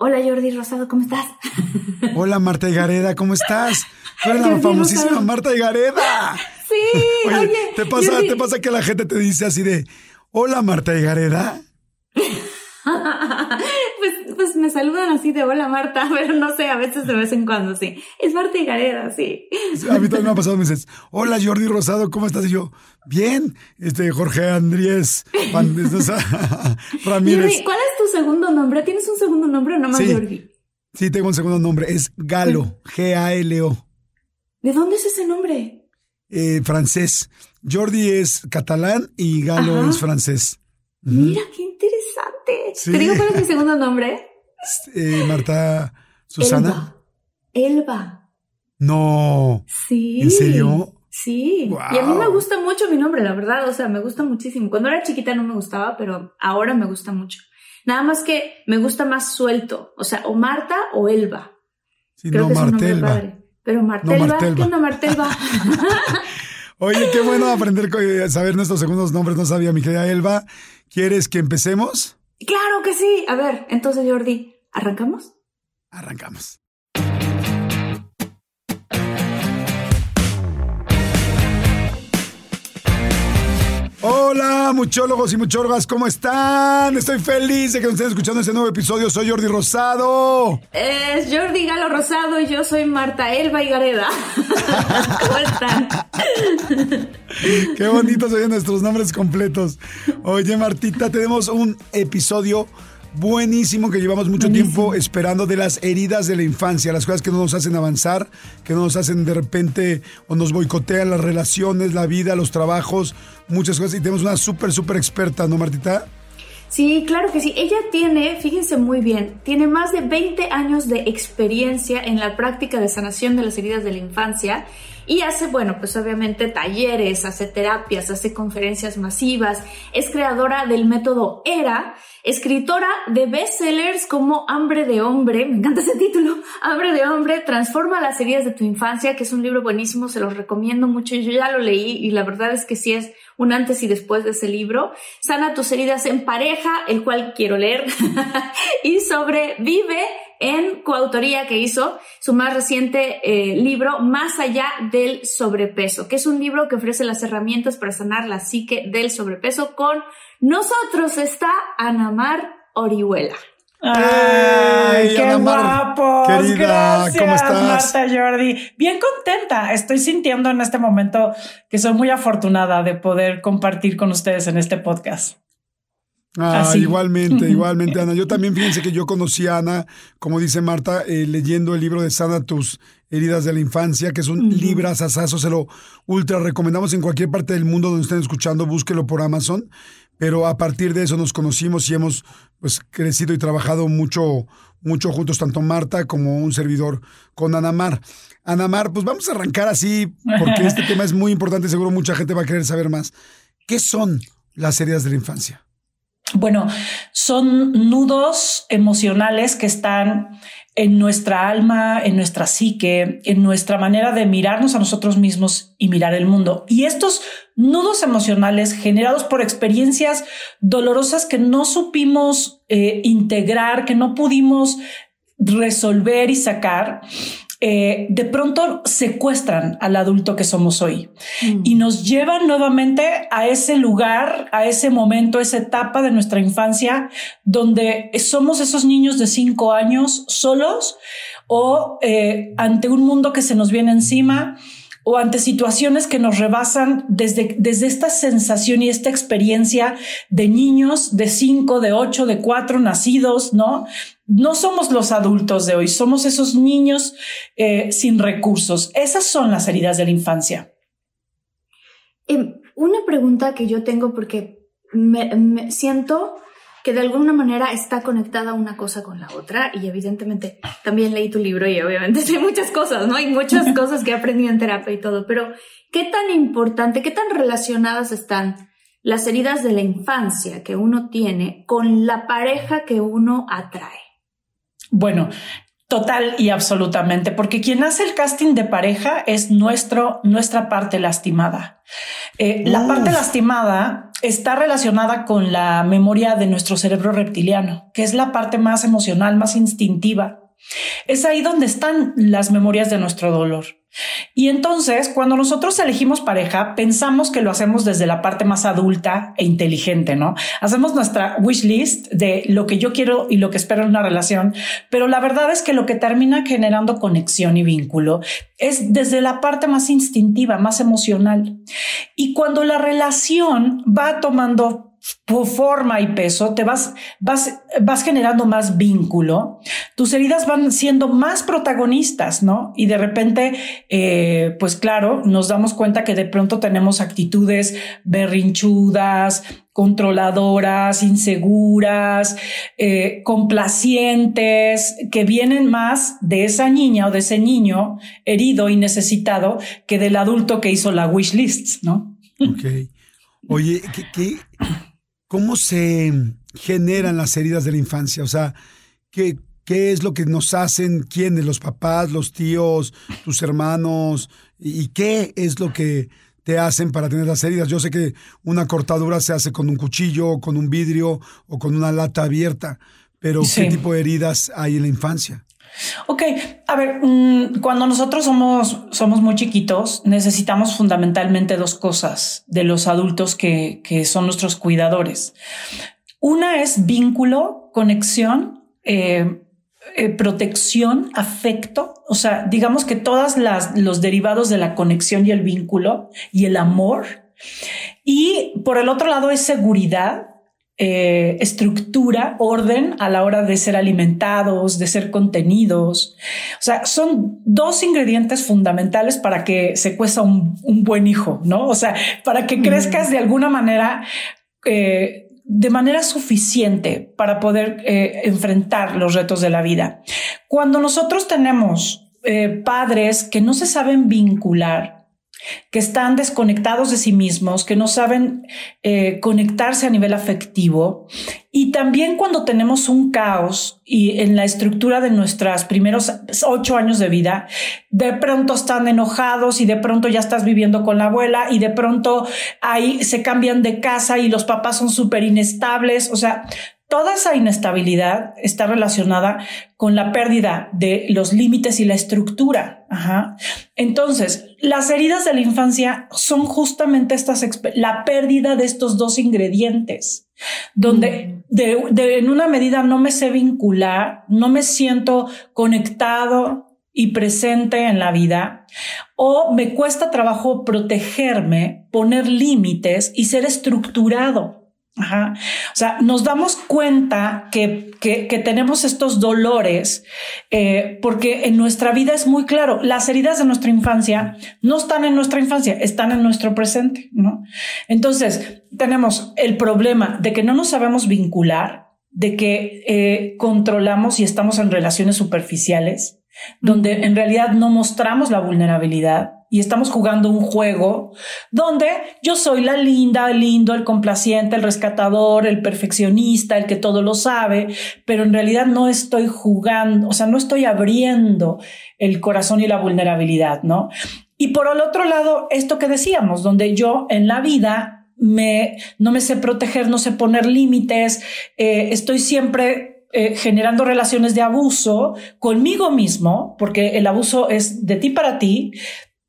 Hola Jordi Rosado, ¿cómo estás? Hola Marta Gareda, ¿cómo estás? Tú eres la famosísima Rosado. Marta Gareda. Sí, Oye, oye, ¿te pasa, Jordi. ¿te pasa que la gente te dice así de, hola Marta Gareda? pues, me saludan así de hola Marta, pero no sé, a veces de vez en cuando sí. Es Marta y Gareda, sí. A mí también me ha pasado, me dices, hola Jordi Rosado, ¿cómo estás? Y yo, bien, este Jorge Andrés Pan- Ramírez. Jordi, ¿cuál es tu segundo nombre? ¿Tienes un segundo nombre o nomás Sí. Jordi? Sí, tengo un segundo nombre, es Galo, G-A-L-O, ¿De dónde es ese nombre? eh, francés. Jordi es catalán y Galo Ajá. es francés. Mira, qué interesante. Sí. ¿Te digo cuál es mi segundo nombre? Eh, Marta Susana. Elba. Elba. No. Sí. ¿En serio? Sí. Y a mí me gusta mucho mi nombre, la verdad. O sea, me gusta muchísimo. Cuando era chiquita no me gustaba, pero ahora me gusta mucho. Nada más que me gusta más suelto. O sea, o Marta o Elba. Sí, Creo no, que es padre. Pero Martelva, Martelva. ¿qué onda Martelva? Oye, qué bueno aprender, eh, saber nuestros segundos nombres. No sabía, mi querida Elba. ¿Quieres que empecemos? claro que sí. A ver, entonces Jordi, ¿arrancamos? Arrancamos. Hola, muchólogos y muchólogas, ¿cómo están? Estoy feliz de que nos estén escuchando este nuevo episodio. Soy Jordi Rosado. Es Jordi Galo Rosado y yo soy Marta Elba y Gareda. ¿Cómo están? Qué bonitos oyen nuestros nombres completos. Oye, Martita, tenemos un episodio buenísimo que llevamos mucho tiempo esperando de las heridas de la infancia, las cosas que no nos hacen avanzar, que no nos hacen de repente o nos boicotean las relaciones, la vida, los trabajos, muchas cosas. Y tenemos una súper, súper experta, ¿no, Martita? Sí, claro que sí. Ella tiene, fíjense muy bien, tiene más de 20 años de experiencia en la práctica de sanación de las heridas de la infancia y hace, bueno, pues obviamente talleres, hace terapias, hace conferencias masivas, es creadora del método ERA, escritora de bestsellers como Hambre de Hombre, me encanta ese título, Hambre de Hombre, Transforma las heridas de tu infancia, que es un libro buenísimo, se los recomiendo mucho, yo ya lo leí y la verdad es que sí es un antes y después de ese libro. Sana tus heridas en pareja, el cual quiero leer, y sobrevive en coautoría que hizo su más reciente eh, libro, Más allá del sobrepeso, que es un libro que ofrece las herramientas para sanar la psique del sobrepeso. Con nosotros está Anamar Orihuela. Ay, qué Ana Mar, guapos. querida, Gracias, ¿cómo estás? Marta Jordi. Bien contenta. Estoy sintiendo en este momento que soy muy afortunada de poder compartir con ustedes en este podcast. Ah, Así. igualmente, igualmente, Ana. Yo también fíjense que yo conocí a Ana, como dice Marta, eh, leyendo el libro de Sana tus heridas de la infancia, que es un libro asasazo, se lo ultra recomendamos en cualquier parte del mundo donde estén escuchando, búsquelo por Amazon. Pero a partir de eso nos conocimos y hemos pues crecido y trabajado mucho, mucho juntos, tanto Marta como un servidor con Anamar. Anamar, pues vamos a arrancar así, porque este tema es muy importante, seguro mucha gente va a querer saber más. ¿Qué son las heridas de la infancia? Bueno, son nudos emocionales que están en nuestra alma, en nuestra psique, en nuestra manera de mirarnos a nosotros mismos y mirar el mundo. Y estos nudos emocionales generados por experiencias dolorosas que no supimos eh, integrar, que no pudimos resolver y sacar, eh, de pronto secuestran al adulto que somos hoy mm. y nos llevan nuevamente a ese lugar, a ese momento, esa etapa de nuestra infancia donde somos esos niños de cinco años solos o eh, ante un mundo que se nos viene encima o ante situaciones que nos rebasan desde, desde esta sensación y esta experiencia de niños de cinco, de ocho, de cuatro nacidos, ¿no? No somos los adultos de hoy, somos esos niños eh, sin recursos. Esas son las heridas de la infancia. Una pregunta que yo tengo porque me siento que de alguna manera está conectada una cosa con la otra y evidentemente también leí tu libro y obviamente sé muchas cosas, ¿no? Hay muchas cosas que he aprendido en terapia y todo, pero ¿qué tan importante, qué tan relacionadas están las heridas de la infancia que uno tiene con la pareja que uno atrae? Bueno, Total y absolutamente, porque quien hace el casting de pareja es nuestro, nuestra parte lastimada. Eh, la parte lastimada está relacionada con la memoria de nuestro cerebro reptiliano, que es la parte más emocional, más instintiva. Es ahí donde están las memorias de nuestro dolor. Y entonces, cuando nosotros elegimos pareja, pensamos que lo hacemos desde la parte más adulta e inteligente, ¿no? Hacemos nuestra wish list de lo que yo quiero y lo que espero en una relación, pero la verdad es que lo que termina generando conexión y vínculo es desde la parte más instintiva, más emocional. Y cuando la relación va tomando forma y peso, te vas, vas, vas generando más vínculo, tus heridas van siendo más protagonistas, ¿no? Y de repente, eh, pues claro, nos damos cuenta que de pronto tenemos actitudes berrinchudas, controladoras, inseguras, eh, complacientes, que vienen más de esa niña o de ese niño herido y necesitado que del adulto que hizo la wish list, ¿no? Ok. Oye, ¿qué, qué, ¿cómo se generan las heridas de la infancia? O sea, ¿qué, qué es lo que nos hacen? ¿Quiénes? ¿Los papás, los tíos, tus hermanos? ¿Y qué es lo que te hacen para tener las heridas? Yo sé que una cortadura se hace con un cuchillo, con un vidrio o con una lata abierta, pero ¿qué tipo de heridas hay en la infancia? Ok, a ver, mm, cuando nosotros somos, somos muy chiquitos, necesitamos fundamentalmente dos cosas de los adultos que, que son nuestros cuidadores. Una es vínculo, conexión, eh, eh, protección, afecto. O sea, digamos que todas las, los derivados de la conexión y el vínculo y el amor. Y por el otro lado es seguridad, eh, estructura, orden a la hora de ser alimentados, de ser contenidos. O sea, son dos ingredientes fundamentales para que se cueza un, buen hijo, ¿no? O sea, para que crezcas de alguna manera. Eh, de manera suficiente para poder eh, enfrentar los retos de la vida. Cuando nosotros tenemos padres que no se saben vincular, que están desconectados de sí mismos, que no saben eh, conectarse a nivel afectivo. Y también cuando tenemos un caos y en la estructura de nuestros primeros ocho años de vida, de pronto están enojados y de pronto ya estás viviendo con la abuela y de pronto ahí se cambian de casa y los papás son súper inestables. O sea, Toda esa inestabilidad está relacionada con la pérdida de los límites y la estructura. Ajá. Entonces, las heridas de la infancia son justamente estas, la pérdida de estos dos ingredientes, donde mm. de, en una medida no me sé vincular, no me siento conectado y presente en la vida, o me cuesta trabajo protegerme, poner límites y ser estructurado. Ajá. O sea, nos damos cuenta que, que, tenemos estos dolores eh, porque en nuestra vida es muy claro, las heridas de nuestra infancia no están en nuestra infancia, están en nuestro presente, ¿no? Entonces, tenemos el problema de que no nos sabemos vincular, de que eh, controlamos y estamos en relaciones superficiales, donde en realidad no mostramos la vulnerabilidad y estamos jugando un juego donde yo soy la linda, el lindo, el complaciente, el rescatador, el perfeccionista, el que todo lo sabe, pero en realidad no estoy jugando, o sea, no estoy abriendo el corazón y la vulnerabilidad, ¿no? Y por el otro lado, esto que decíamos, donde yo en la vida me, no me sé proteger, no sé poner límites, eh, estoy siempre eh, generando relaciones de abuso conmigo mismo, porque el abuso es de ti para ti,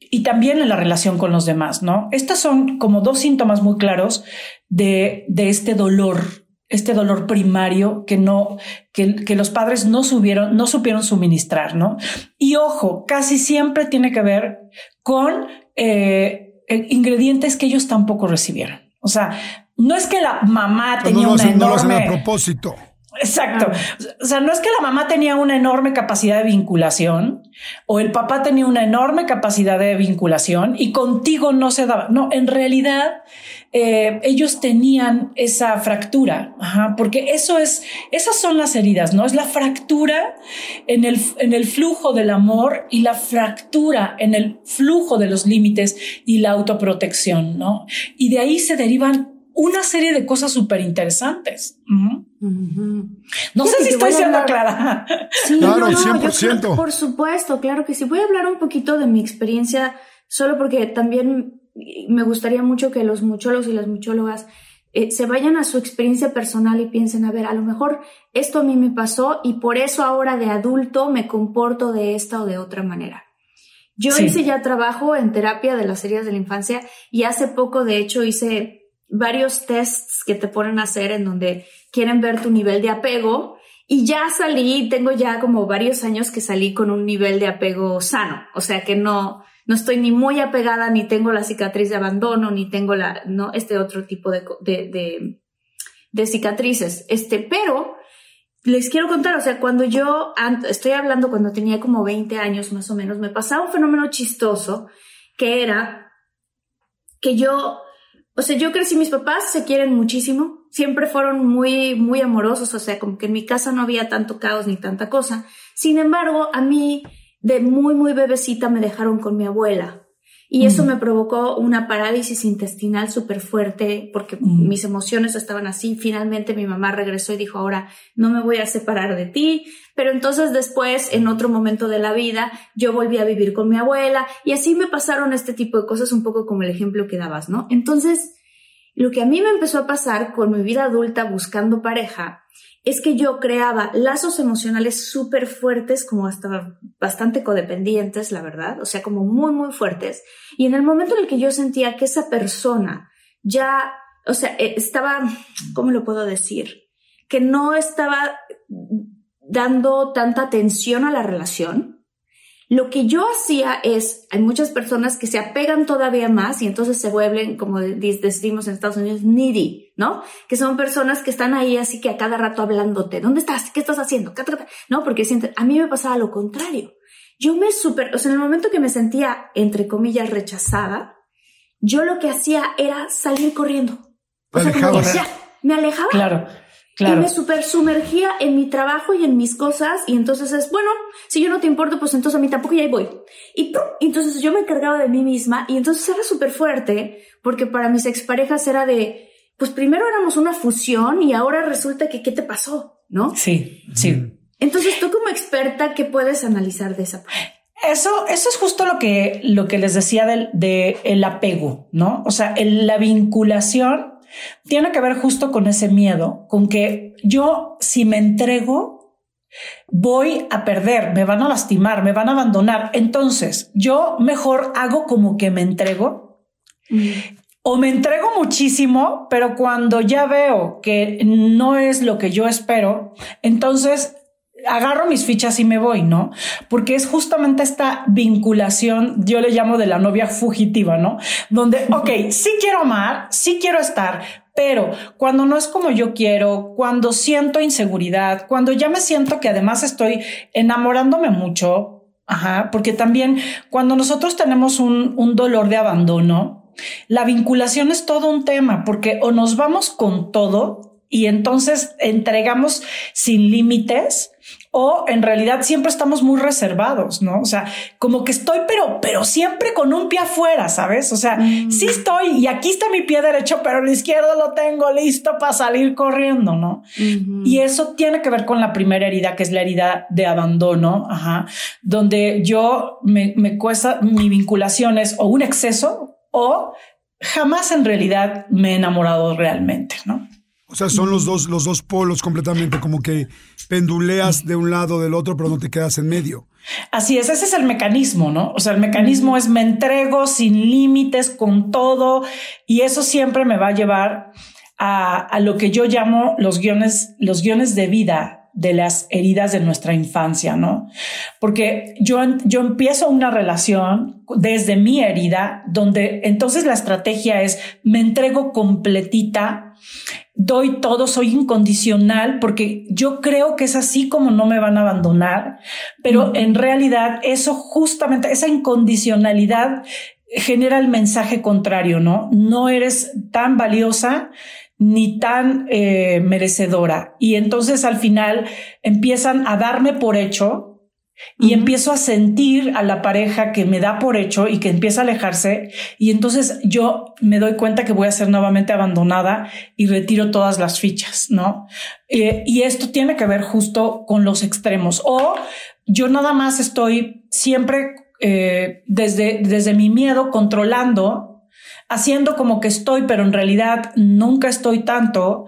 y también en la relación con los demás, ¿no? Estas son como dos síntomas muy claros de, de este dolor, este dolor primario que no, que, que, los padres no subieron, no supieron suministrar, ¿no? Y ojo, casi siempre tiene que ver con eh, ingredientes que ellos tampoco recibieron. O sea, no es que la mamá tenía una enorme... No a propósito. Exacto. O sea, no es que la mamá tenía una enorme capacidad de vinculación o el papá tenía una enorme capacidad de vinculación y contigo no se daba. No, en realidad eh, ellos tenían esa fractura, porque eso es, esas son las heridas, ¿no? Es la fractura en el, en el flujo del amor y la fractura en el flujo de los límites y la autoprotección, ¿no? Y de ahí se derivan una serie de cosas súper interesantes. No sé si estoy siendo clara. Sí, claro, 100%. por supuesto, claro que sí. Voy a hablar un poquito de mi experiencia, solo porque también me gustaría mucho que los muchólogos y las muchólogas eh, se vayan a su experiencia personal y piensen, a ver, a lo mejor esto a mí me pasó y por eso ahora de adulto me comporto de esta o de otra manera. Yo hice ya trabajo en terapia de las heridas de la infancia y hace poco, de hecho, hice varios tests que te ponen a hacer en donde quieren ver tu nivel de apego. Y ya salí, tengo ya como varios años que salí con un nivel de apego sano, o sea que no, no estoy ni muy apegada, ni tengo la cicatriz de abandono, ni tengo la, no, este otro tipo de, de, cicatrices, este, pero les quiero contar, o sea, cuando yo, estoy hablando cuando tenía como 20 años más o menos, me pasaba un fenómeno chistoso que era que yo o sea, yo crecí, mis papás se quieren muchísimo, siempre fueron muy, muy amorosos, o sea, como que en mi casa no había tanto caos ni tanta cosa. Sin embargo, a mí, de muy, muy bebecita, me dejaron con mi abuela. Y eso me provocó una parálisis intestinal súper fuerte porque mis emociones estaban así. Finalmente mi mamá regresó y dijo, ahora no me voy a separar de ti. Pero entonces después, en otro momento de la vida, yo volví a vivir con mi abuela y así me pasaron este tipo de cosas un poco como el ejemplo que dabas, ¿no? Entonces, lo que a mí me empezó a pasar con mi vida adulta buscando pareja es que yo creaba lazos emocionales súper fuertes, como hasta bastante codependientes, la verdad, o sea, como muy, muy fuertes. Y en el momento en el que yo sentía que esa persona ya, o sea, eh, estaba, ¿cómo lo puedo decir? Que no estaba dando tanta atención a la relación, lo que yo hacía es, hay muchas personas que se apegan todavía más y entonces se vuelven, como decimos en Estados Unidos, needy, ¿no? Que son personas que están ahí así que a cada rato hablándote, ¿dónde estás? ¿Qué estás haciendo? No, porque sienten, a mí me pasaba lo contrario. Yo me super, o sea, en el momento que me sentía, entre comillas, rechazada, yo lo que hacía era salir corriendo. O sea, como ya, me alejaba. Claro. Y me super sumergía en mi trabajo y en mis cosas. Y entonces es, bueno, si yo no te importo, pues entonces a mí tampoco y ahí voy. Y, entonces yo me encargaba de mí misma y entonces era súper fuerte porque para mis exparejas era de, pues primero éramos una fusión y ahora resulta que, ¿qué te pasó? ¿No? Sí, sí. Entonces tú como experta, ¿qué puedes analizar de esa parte? Eso, eso es justo lo que, lo que les decía del de el apego, ¿no? O sea, la vinculación tiene que ver justo con ese miedo, con que yo si me entrego, voy a perder, me van a lastimar, me van a abandonar. Entonces, yo mejor hago como que me entrego. Mm. O me entrego muchísimo, pero cuando ya veo que no es lo que yo espero, entonces agarro mis fichas y me voy, ¿no? Porque es justamente esta vinculación, yo le llamo de la novia fugitiva, ¿no? Donde, ok, sí quiero amar, sí quiero estar, pero cuando no es como yo quiero, cuando siento inseguridad, cuando ya me siento que además estoy enamorándome mucho, ajá, porque también cuando nosotros tenemos un, un dolor de abandono, la vinculación es todo un tema, porque o nos vamos con todo y entonces entregamos sin límites, o en realidad siempre estamos muy reservados, ¿no? O sea, como que estoy, pero, pero siempre con un pie afuera, ¿sabes? O sea, mm. sí estoy y aquí está mi pie derecho, pero el izquierdo lo tengo listo para salir corriendo, ¿no? Y eso tiene que ver con la primera herida, que es la herida de abandono, ajá, donde yo me, me cuesta mi vinculación es o un exceso o jamás en realidad me he enamorado realmente, ¿no? O sea, son los dos, los dos polos completamente, como que penduleas de un lado del otro, pero no te quedas en medio. Así es, ese es el mecanismo, ¿no? O sea, el mecanismo es me entrego sin límites, con todo, y eso siempre me va a llevar a, a lo que yo llamo los guiones, los guiones de vida de las heridas de nuestra infancia, ¿no? Porque yo, yo empiezo una relación desde mi herida, donde entonces la estrategia es me entrego completita, doy todo, soy incondicional, porque yo creo que es así como no me van a abandonar, pero en realidad eso justamente, esa incondicionalidad genera el mensaje contrario, ¿no? No eres tan valiosa ni tan eh, merecedora. Y entonces al final empiezan a darme por hecho y empiezo a sentir a la pareja que me da por hecho y que empieza a alejarse. Y entonces yo me doy cuenta que voy a ser nuevamente abandonada y retiro todas las fichas, ¿no? Eh, y esto tiene que ver justo con los extremos. O yo nada más estoy siempre eh, desde, desde mi miedo controlando haciendo como que estoy, pero en realidad nunca estoy tanto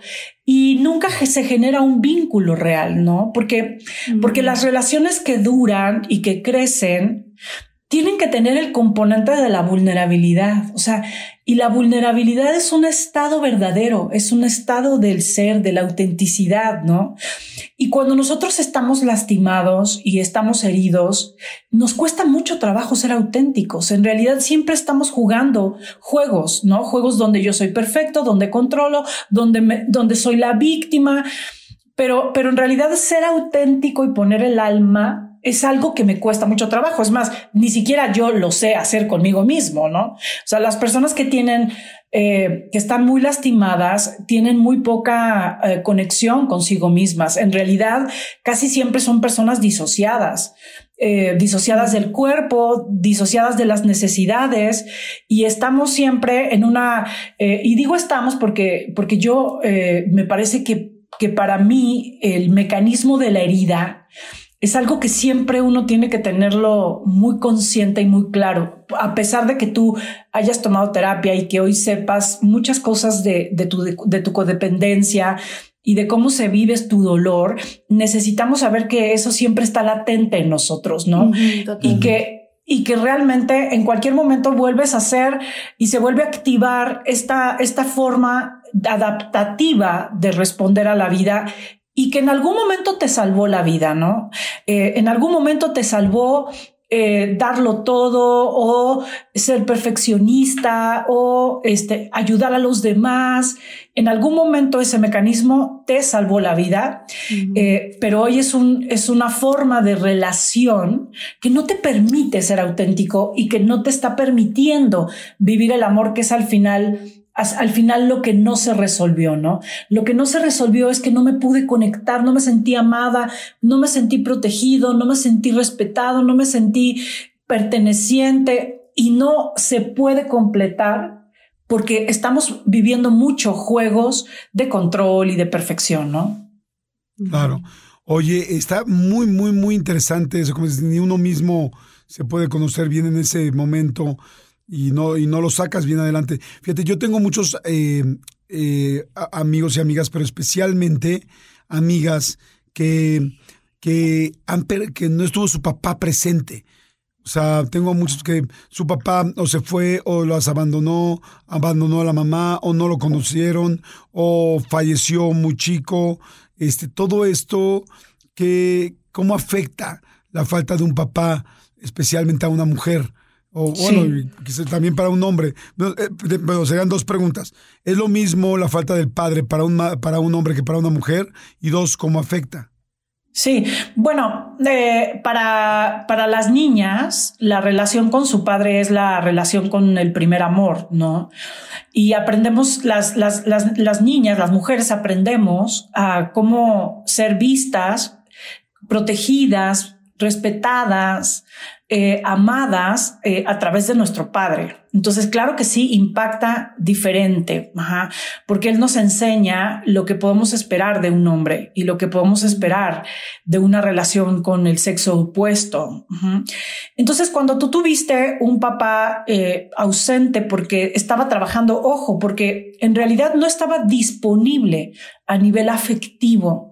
y nunca se genera un vínculo real, ¿no? Porque, porque las relaciones que duran y que crecen tienen que tener el componente de la vulnerabilidad. O sea, y la vulnerabilidad es un estado verdadero, es un estado del ser, de la autenticidad, ¿no? Y cuando nosotros estamos lastimados y estamos heridos, nos cuesta mucho trabajo ser auténticos. En realidad siempre estamos jugando juegos, ¿no? Juegos donde yo soy perfecto, donde controlo, donde, donde soy la víctima. Pero, pero en realidad ser auténtico y poner el alma es algo que me cuesta mucho trabajo. Es más, ni siquiera yo lo sé hacer conmigo mismo, ¿no? O sea, las personas que tienen, eh, que están muy lastimadas, tienen muy poca eh, conexión consigo mismas. En realidad, casi siempre son personas disociadas. Eh, disociadas del cuerpo, disociadas de las necesidades y estamos siempre en una, y digo estamos porque, porque yo me parece que, que para mí el mecanismo de la herida es algo que siempre uno tiene que tenerlo muy consciente y muy claro. A pesar de que tú hayas tomado terapia y que hoy sepas muchas cosas de, tu, de tu codependencia y de cómo se vive tu dolor, necesitamos saber que eso siempre está latente en nosotros, ¿no? y que y que realmente en cualquier momento vuelves a hacer y se vuelve a activar esta, esta forma adaptativa de responder a la vida y que en algún momento te salvó la vida, ¿no? Eh, en algún momento te salvó eh, darlo todo o ser perfeccionista o este, ayudar a los demás. En algún momento ese mecanismo te salvó la vida, eh, pero hoy es, un, es una forma de relación que no te permite ser auténtico y que no te está permitiendo vivir el amor que es al final al final lo que no se resolvió, ¿no? Lo que no se resolvió es que no me pude conectar, no me sentí amada, no me sentí protegido, no me sentí respetado, no me sentí perteneciente y no se puede completar porque estamos viviendo muchos juegos de control y de perfección, ¿no? Claro. Oye, está muy, muy, muy interesante eso, como si ni uno mismo se puede conocer bien en ese momento y no, y no lo sacas bien adelante. Fíjate, yo tengo muchos eh, eh, amigos y amigas, pero especialmente amigas que, que, han, que no estuvo su papá presente. O sea, tengo muchos que su papá o se fue o las abandonó, abandonó a la mamá o no lo conocieron o falleció muy chico. Este, todo esto que cómo afecta la falta de un papá, especialmente a una mujer. O bueno, también para un hombre. Pero, serían dos preguntas. ¿Es lo mismo la falta del padre para un, para un hombre que para una mujer? Y dos, ¿cómo afecta? Sí, bueno, eh, para, para las niñas, la relación con su padre es la relación con el primer amor, ¿no? Y aprendemos, las, las, las, las niñas, las mujeres aprendemos a cómo ser vistas, protegidas, respetadas, eh, amadas eh, a través de nuestro padre. Entonces, claro que sí, impacta diferente, porque él nos enseña lo que podemos esperar de un hombre y lo que podemos esperar de una relación con el sexo opuesto. Entonces, cuando tú tuviste un papá eh, ausente porque estaba trabajando, ojo, porque en realidad no estaba disponible a nivel afectivo,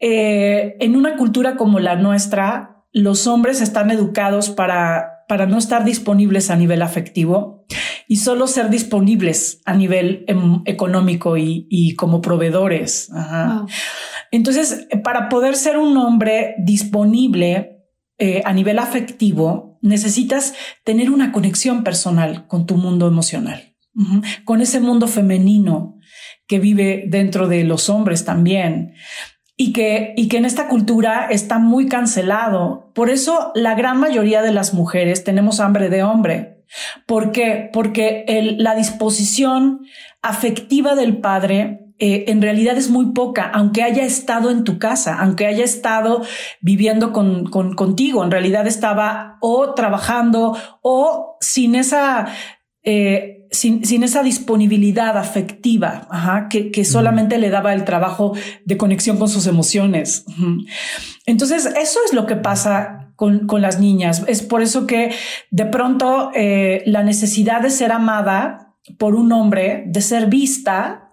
en una cultura como la nuestra, los hombres están educados para, para no estar disponibles a nivel afectivo y solo ser disponibles a nivel em, económico y, como proveedores. Entonces, para poder ser un hombre disponible eh, a nivel afectivo, necesitas tener una conexión personal con tu mundo emocional, con ese mundo femenino que vive dentro de los hombres también y que, y que en esta cultura está muy cancelado. Por eso la gran mayoría de las mujeres tenemos hambre de hombre. ¿Por qué? Porque el, la disposición afectiva del padre eh, en realidad es muy poca, aunque haya estado en tu casa, aunque haya estado viviendo con, con, contigo, en realidad estaba o trabajando o sin esa eh, sin, sin, esa disponibilidad afectiva ajá, que, que, solamente le daba el trabajo de conexión con sus emociones. Entonces, eso es lo que pasa con, con las niñas. Es por eso que de pronto eh, la necesidad de ser amada por un hombre, de ser vista,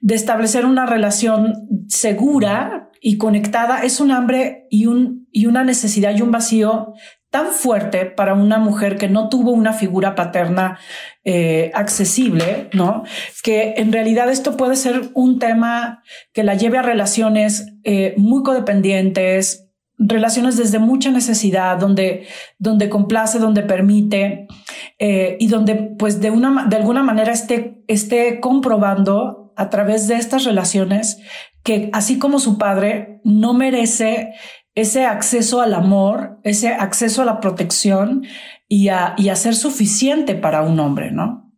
de establecer una relación segura y conectada, es un hambre y, un, y una necesidad y un vacío tan fuerte para una mujer que no tuvo una figura paterna eh, accesible, ¿no? Que en realidad esto puede ser un tema que la lleve a relaciones eh, muy codependientes, relaciones desde mucha necesidad, donde, donde complace, donde permite eh, y donde pues de una, de alguna manera esté, esté comprobando a través de estas relaciones que así como su padre no merece ese acceso al amor, ese acceso a la protección y a, y a ser suficiente para un hombre, ¿no?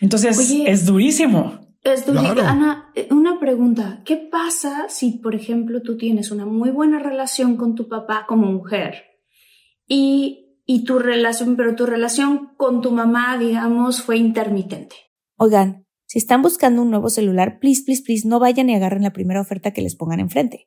Entonces es durísimo. Es durísimo. Ana, eh, una pregunta. ¿Qué pasa si, por ejemplo, tú tienes una muy buena relación con tu papá como mujer y, y tu relación, pero tu relación con tu mamá, digamos, fue intermitente? Oigan, si están buscando un nuevo celular, please, please, please, no vayan y agarren la primera oferta que les pongan enfrente.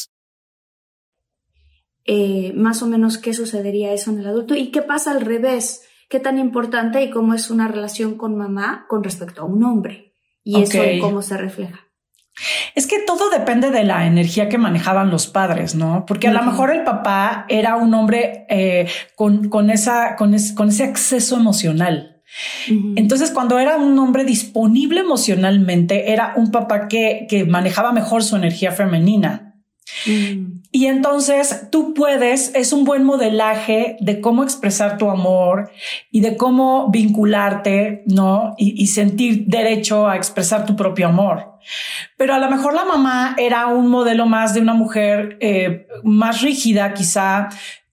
Eh, más o menos qué sucedería eso en el adulto y qué pasa al revés, qué tan importante y cómo es una relación con mamá con respecto a un hombre y eso cómo se refleja. Es que todo depende de la energía que manejaban los padres, ¿no? Porque a lo mejor el papá era un hombre eh, con, esa, con, ese acceso emocional. Entonces, cuando era un hombre disponible emocionalmente, era un papá que, que manejaba mejor su energía femenina. Mm. Y entonces tú puedes, es un buen modelaje de cómo expresar tu amor y de cómo vincularte, ¿no? Y, sentir derecho a expresar tu propio amor. Pero a lo mejor la mamá era un modelo más de una mujer eh, más rígida, quizá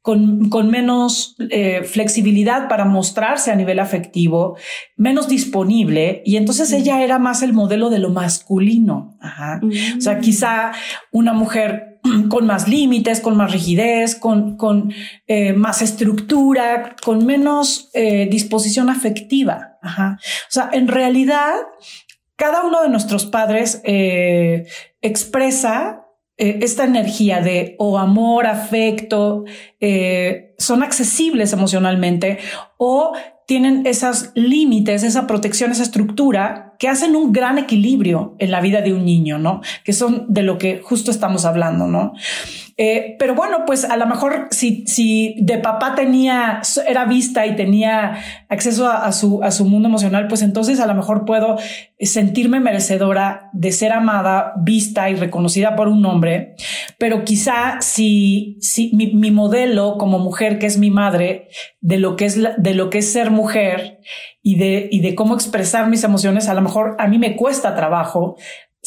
con, menos eh, flexibilidad para mostrarse a nivel afectivo, menos disponible, y entonces ella era más el modelo de lo masculino. O sea, quizá una mujer con más límites, con más rigidez, con, con eh, más estructura, con menos eh, disposición afectiva. O sea, en realidad, cada uno de nuestros padres expresa eh, esta energía de o amor, afecto, eh, son accesibles emocionalmente o tienen esos límites, esa protección, esa estructura que hacen un gran equilibrio en la vida de un niño, ¿no? Que son de lo que justo estamos hablando, ¿no? Eh, pero bueno, pues a lo mejor si, si de papá tenía, era vista y tenía acceso a, su, a su mundo emocional, pues entonces a lo mejor puedo sentirme merecedora de ser amada, vista y reconocida por un hombre. Pero quizá si, si mi, mi modelo como mujer, que es mi madre, de lo que es, de lo que es ser mujer y de, y de cómo expresar mis emociones, a lo mejor a mí me cuesta trabajo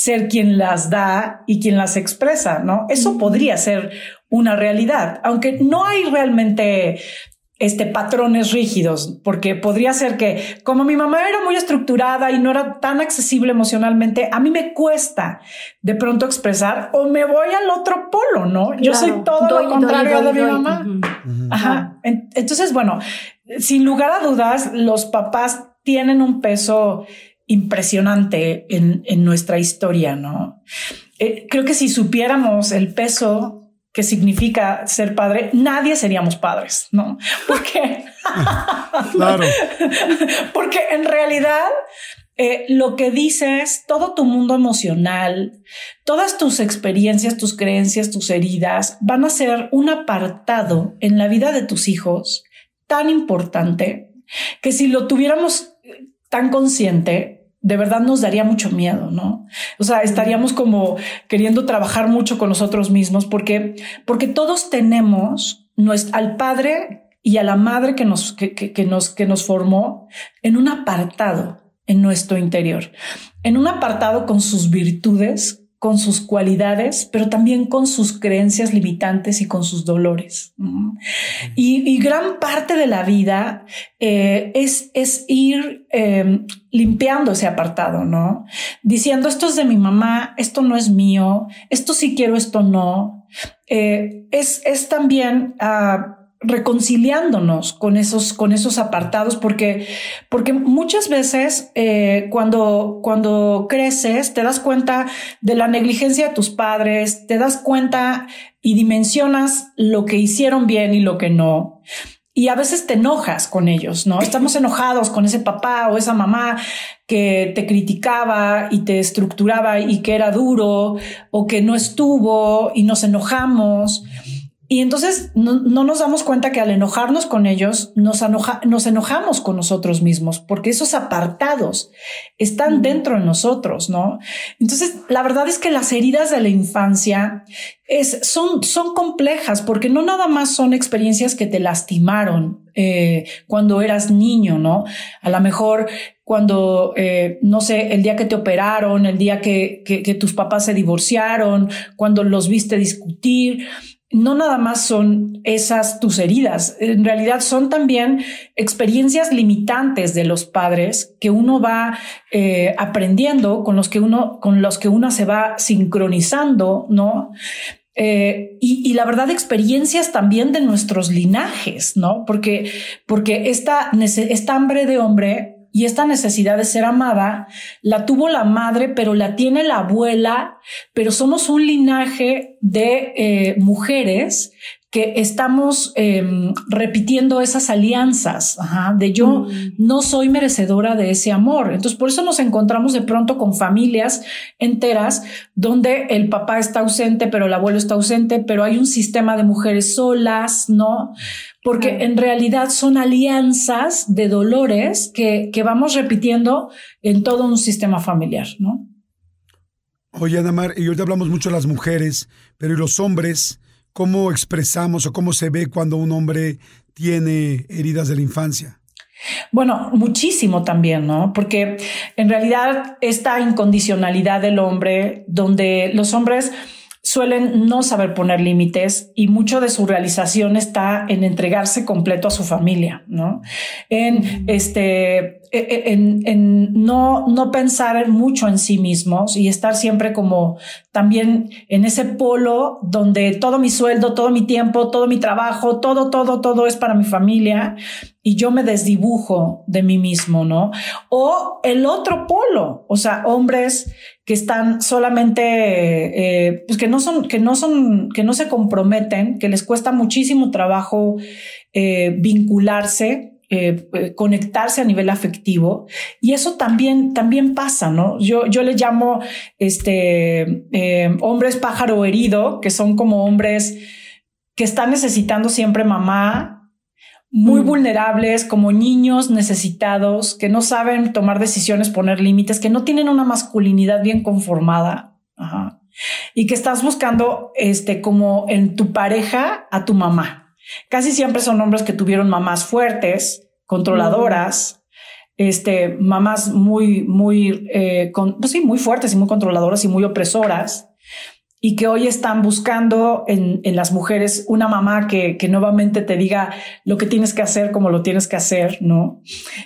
ser quien las da y quien las expresa, ¿no? Eso podría ser una realidad, aunque no hay realmente este, patrones rígidos, porque podría ser que como mi mamá era muy estructurada y no era tan accesible emocionalmente, a mí me cuesta de pronto expresar o me voy al otro polo, ¿no? Yo soy todo lo contrario de mi mamá. Ajá. Entonces, bueno, sin lugar a dudas, los papás tienen un peso impresionante en, nuestra historia, ¿no? Eh, creo que si supiéramos el peso que significa ser padre, nadie seríamos padres, ¿no? Porque, claro. porque en realidad eh, lo que dices, todo tu mundo emocional, todas tus experiencias, tus creencias, tus heridas van a ser un apartado en la vida de tus hijos tan importante que si lo tuviéramos tan consciente, de verdad nos daría mucho miedo, ¿no? O sea, estaríamos como queriendo trabajar mucho con nosotros mismos porque, porque todos tenemos al padre y a la madre que nos, que, que, nos, que nos formó en un apartado en nuestro interior, en un apartado con sus virtudes, con sus cualidades, pero también con sus creencias limitantes y con sus dolores. Y, gran parte de la vida eh, es, es ir em, limpiando ese apartado, ¿no? Diciendo, esto es de mi mamá, esto no es mío, esto sí quiero, esto no. Eh, es, es también... Uh, reconciliándonos con esos, con esos apartados, porque, porque muchas veces eh, cuando, cuando creces te das cuenta de la negligencia de tus padres, te das cuenta y dimensionas lo que hicieron bien y lo que no. Y a veces te enojas con ellos, ¿no? Estamos enojados con ese papá o esa mamá que te criticaba y te estructuraba y que era duro o que no estuvo y nos enojamos. Y entonces no, nos damos cuenta que al enojarnos con ellos, nos, nos enojamos con nosotros mismos, porque esos apartados están dentro de nosotros, ¿no? Entonces, la verdad es que las heridas de la infancia es, son, son complejas, porque no nada más son experiencias que te lastimaron eh, cuando eras niño, ¿no? A lo mejor cuando, eh, no sé, el día que te operaron, el día que, que tus papás se divorciaron, cuando los viste discutir no nada más son esas tus heridas, en realidad son también experiencias limitantes de los padres que uno va eh, aprendiendo, con los que uno, con los que uno se va sincronizando, ¿no? Eh, y, la verdad, experiencias también de nuestros linajes, ¿no? Porque, porque esta, esta hambre de hombre y esta necesidad de ser amada la tuvo la madre, pero la tiene la abuela, pero somos un linaje de eh, mujeres que estamos em, repitiendo esas alianzas de yo mm. no soy merecedora de ese amor. Entonces, por eso nos encontramos de pronto con familias enteras donde el papá está ausente, pero el abuelo está ausente, pero hay un sistema de mujeres solas, ¿no? Porque en realidad son alianzas de dolores que, que vamos repitiendo en todo un sistema familiar, ¿no? Oye, Anamar, y ahorita hablamos mucho de las mujeres, pero ¿y los hombres? Cómo expresamos o cómo se ve cuando un hombre tiene heridas de la infancia. Bueno, muchísimo también, ¿no? Porque en realidad esta incondicionalidad del hombre, donde los hombres suelen no saber poner límites y mucho de su realización está en entregarse completo a su familia, ¿no? En este, e, e, en, en no, no pensar mucho en sí mismos y estar siempre como también en ese polo donde todo mi sueldo, todo mi tiempo, todo mi trabajo, todo, todo, todo es para mi familia y yo me desdibujo de mí mismo, ¿no? O el otro polo, o sea, hombres que están solamente, eh, pues que no son, que no son, que no se comprometen, que les cuesta muchísimo trabajo eh, vincularse, eh, conectarse a nivel afectivo y eso también también pasa no yo yo le llamo este hombres pájaro herido que son como hombres que están necesitando siempre mamá muy mm. vulnerables, como niños necesitados, que no saben tomar decisiones, poner límites, que no tienen una masculinidad bien conformada. Y que estás buscando, este, como en tu pareja a tu mamá. Casi siempre son hombres que tuvieron mamás fuertes, controladoras, este, mamás muy, muy, eh, pues sí, muy fuertes y muy controladoras y muy opresoras y que hoy están buscando en, en las mujeres una mamá que, que, nuevamente te diga lo que tienes que hacer, como lo tienes que hacer, ¿no?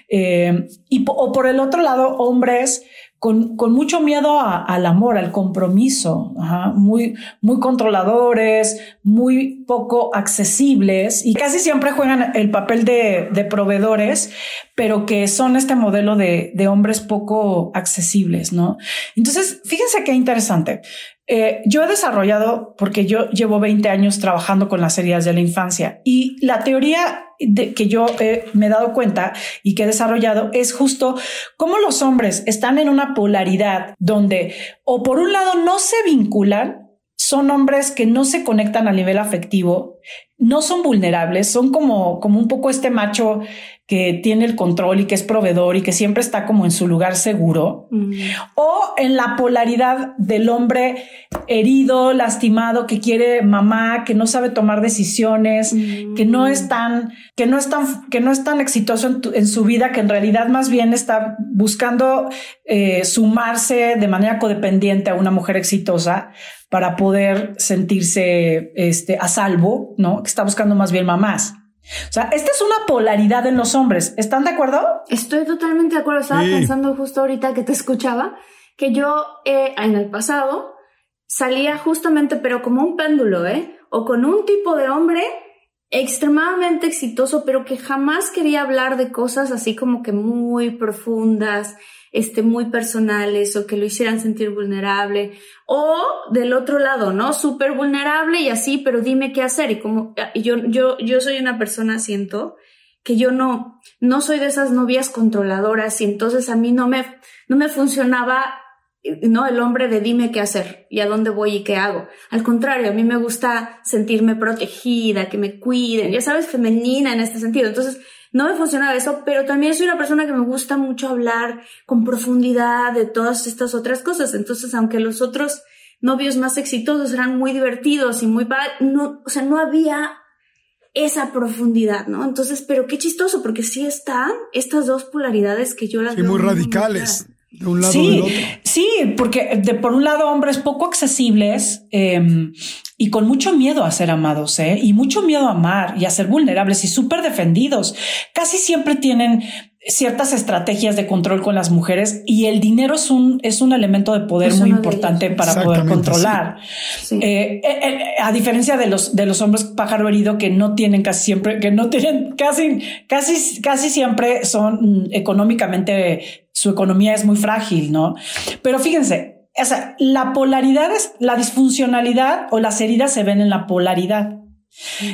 Eh, y o por el otro lado, hombres con, mucho miedo al amor, al compromiso, muy, controladores, muy poco accesibles y casi siempre juegan el papel de, proveedores, pero que son este modelo de, de hombres poco accesibles, ¿no? Entonces, fíjense qué interesante. Eh, yo he desarrollado, porque yo llevo 20 años trabajando con las heridas de la infancia y la teoría de que yo me he dado cuenta y que he desarrollado es justo cómo los hombres están en una polaridad donde o por un lado no se vinculan, son hombres que no se conectan a nivel afectivo, no son vulnerables, son como, como un poco este macho que tiene el control y que es proveedor y que siempre está como en su lugar seguro, mm. o en la polaridad del hombre herido, lastimado, que quiere mamá, que no sabe tomar decisiones, que no es tan, que no es tan, que no es tan exitoso en, su vida, que en realidad más bien está buscando eh, sumarse de manera codependiente a una mujer exitosa para poder sentirse este, a salvo, ¿no? Que está buscando más bien mamás. O sea, esta es una polaridad en los hombres. ¿Están de acuerdo? Estoy totalmente de acuerdo. Estaba pensando justo ahorita que te escuchaba, que yo eh, en el pasado salía justamente, pero como un péndulo, ¿eh? O con un tipo de hombre extremadamente exitoso, pero que jamás quería hablar de cosas así como que muy profundas, este, muy personales o que lo hicieran sentir vulnerable. O del otro lado, ¿no? Súper vulnerable y así, pero dime qué hacer. Y como yo, yo, yo soy una persona, siento, que yo no, no soy de esas novias controladoras y entonces a mí no me, no me funcionaba no el hombre de dime qué hacer y a dónde voy y qué hago. Al contrario, a mí me gusta sentirme protegida, que me cuiden, ya sabes, femenina en este sentido. Entonces, no me funcionaba eso, pero también soy una persona que me gusta mucho hablar con profundidad de todas estas otras cosas. Entonces, aunque los otros novios más exitosos eran muy divertidos y muy no, o sea, no había esa profundidad, ¿no? Entonces, pero qué chistoso, porque sí están estas dos polaridades que yo las sí, muy radicales. De un lado sí, otro. sí, porque de, por un lado hombres poco accesibles eh, y con mucho miedo a ser amados, ¿eh? Y mucho miedo a amar y a ser vulnerables y súper defendidos. Casi siempre tienen ciertas estrategias de control con las mujeres y el dinero es un, es un elemento de poder muy importante para poder controlar. Eh, eh, eh, a diferencia de los, de los hombres pájaro herido que no tienen casi siempre, que no tienen casi, casi, casi siempre son mm, económicamente, su economía es muy frágil, ¿no? Pero fíjense, o sea, la polaridad es la disfuncionalidad o las heridas se ven en la polaridad.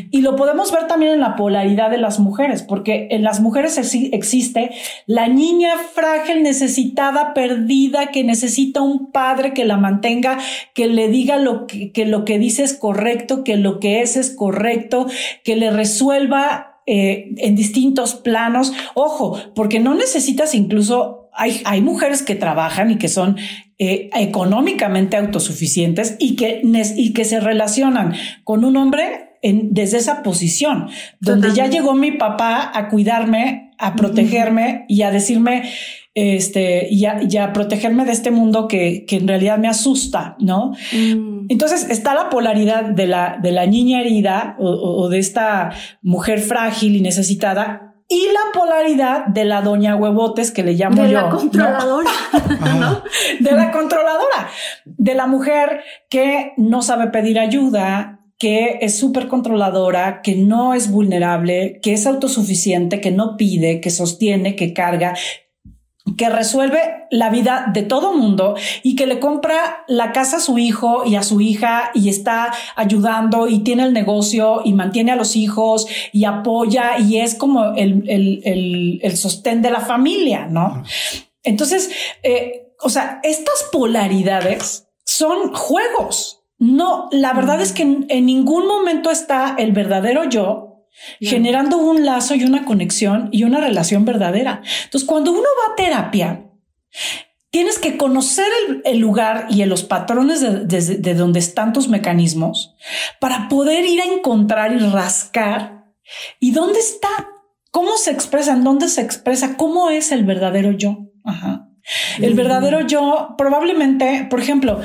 Y lo podemos ver también en la polaridad de las mujeres, porque en las mujeres existe la niña frágil, necesitada, perdida, que necesita un padre que la mantenga, que le diga lo que, lo que dice es correcto, que lo que es es correcto, que le resuelva eh, en distintos planos. Ojo, porque no necesitas incluso, hay, hay mujeres que trabajan y que son eh, económicamente autosuficientes y que, y que se relacionan con un hombre desde esa posición, donde ya llegó mi papá a cuidarme, a protegerme y a decirme, este, y a, protegerme de este mundo que, en realidad me asusta, ¿no? Mm. Entonces está la polaridad de la, de la niña herida o, de esta mujer frágil y necesitada y la polaridad de la doña huevotes que le llamo yo. De la controladora. ¿no? De la controladora, de la mujer que no sabe pedir ayuda, que es súper controladora, que no es vulnerable, que es autosuficiente, que no pide, que sostiene, que carga, que resuelve la vida de todo mundo y que le compra la casa a su hijo y a su hija y está ayudando y tiene el negocio y mantiene a los hijos y apoya y es como el, el, el, sostén de la familia, ¿no? Entonces, eh, o sea, estas polaridades son juegos. No, la verdad es que en, ningún momento está el verdadero yo generando un lazo y una conexión y una relación verdadera. Entonces, cuando uno va a terapia, tienes que conocer el, lugar y los patrones de, de, donde están tus mecanismos para poder ir a encontrar y rascar y dónde está, cómo se expresa, en dónde se expresa, cómo es el verdadero yo. Ajá. El verdadero yo, probablemente, por ejemplo,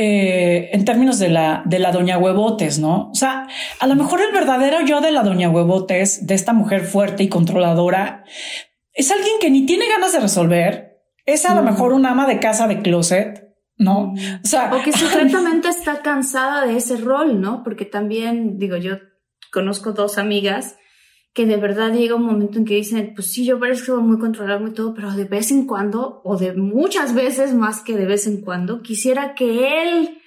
eh, en términos de la, de la doña Huevotes, ¿no? O sea, a lo mejor el verdadero yo de la doña Huevotes, de esta mujer fuerte y controladora, es alguien que ni tiene ganas de resolver, es a lo mejor un ama de casa de closet, ¿no? O sea, o que secretamente está cansada de ese rol, ¿no? Porque también, digo, yo conozco dos amigas que de verdad llega un momento en que dicen, pues sí, yo parezco muy controlable y todo, pero de vez en cuando, o de muchas veces más que de vez en cuando, quisiera que él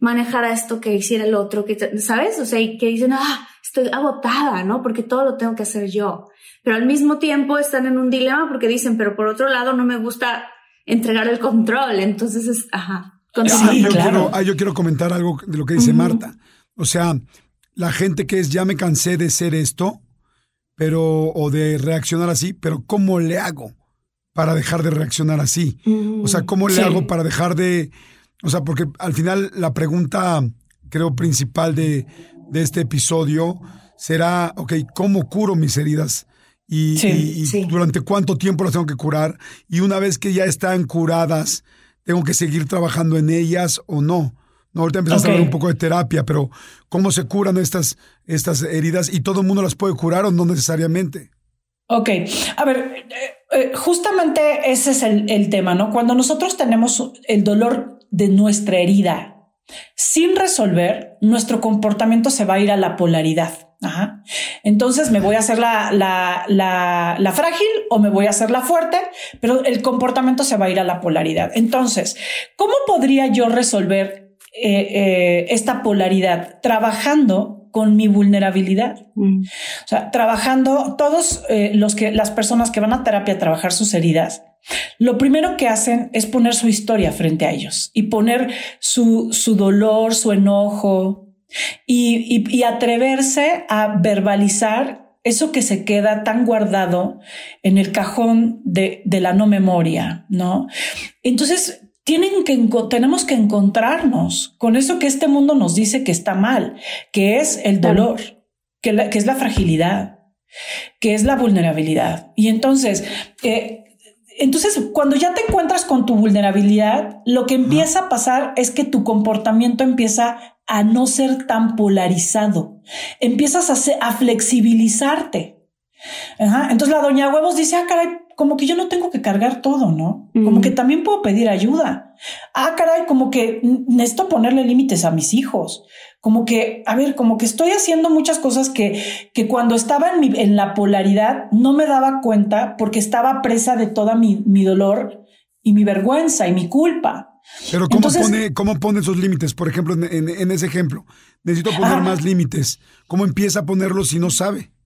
manejara esto, que hiciera el otro, que, ¿sabes? O sea, y que dicen, ah, estoy agotada, ¿no? Porque todo lo tengo que hacer yo. Pero al mismo tiempo están en un dilema porque dicen, pero por otro lado no me gusta entregar el control. Entonces es, ajá. Sí, yo, quiero, ah, yo quiero comentar algo de lo que dice Marta. O sea, la gente que es, ya me cansé de ser esto, pero o de reaccionar así, pero ¿cómo le hago para dejar de reaccionar así? o sea, ¿cómo le hago para dejar de, o sea, porque al final la pregunta creo principal de, de este episodio será, ok, ¿cómo curo mis heridas? Y, y, durante cuánto tiempo las tengo que curar. Y una vez que ya están curadas, ¿tengo que seguir trabajando en ellas o no? No, ahorita empezamos a hablar un poco de terapia, pero ¿cómo se curan estas, estas heridas? ¿Y todo el mundo las puede curar o no necesariamente? Ok, a ver, eh, eh, justamente ese es el, tema, ¿no? Cuando nosotros tenemos el dolor de nuestra herida sin resolver, nuestro comportamiento se va a ir a la polaridad. Entonces me voy a hacer la, la, la, la, frágil o me voy a hacer la fuerte, pero el comportamiento se va a ir a la polaridad. Entonces, ¿cómo podría yo resolver eh, eh, esta polaridad, trabajando con mi vulnerabilidad. Mm. O sea, trabajando todos eh, los que las personas que van a terapia a trabajar sus heridas, lo primero que hacen es poner su historia frente a ellos y poner su, su dolor, su enojo y, y, atreverse a verbalizar eso que se queda tan guardado en el cajón de, de la no memoria, ¿no? Entonces, tienen que, tenemos que encontrarnos con eso que este mundo nos dice que está mal, que es el dolor, que, que es la fragilidad, que es la vulnerabilidad. Y entonces, eh, entonces, cuando ya te encuentras con tu vulnerabilidad, lo que empieza a pasar es que tu comportamiento empieza a no ser tan polarizado. Empiezas a, a flexibilizarte. Entonces la doña huevos dice, ah, caray, como que yo no tengo que cargar todo, ¿no? Como que también puedo pedir ayuda. Ah, caray, como que necesito ponerle límites a mis hijos. Como que, a ver, como que estoy haciendo muchas cosas que, que cuando estaba en, mi, en la polaridad no me daba cuenta porque estaba presa de toda mi, mi dolor y mi vergüenza y mi culpa. Pero ¿cómo, pone, ¿cómo pone esos límites? Por ejemplo, en, en, ese ejemplo, necesito poner más límites. ¿Cómo empieza a ponerlos si no sabe?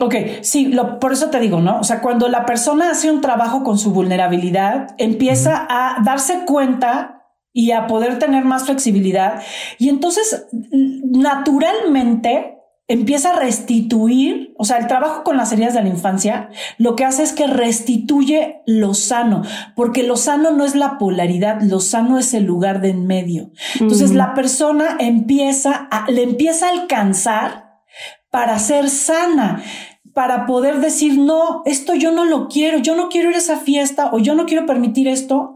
Ok, sí, lo, por eso te digo, ¿no? O sea, cuando la persona hace un trabajo con su vulnerabilidad, empieza a darse cuenta y a poder tener más flexibilidad y entonces naturalmente empieza a restituir, o sea, el trabajo con las heridas de la infancia, lo que hace es que restituye lo sano, porque lo sano no es la polaridad, lo sano es el lugar de en medio. Entonces la persona empieza a, le empieza a alcanzar para ser sana, para poder decir, no, esto yo no lo quiero, yo no quiero ir a esa fiesta o yo no quiero permitir esto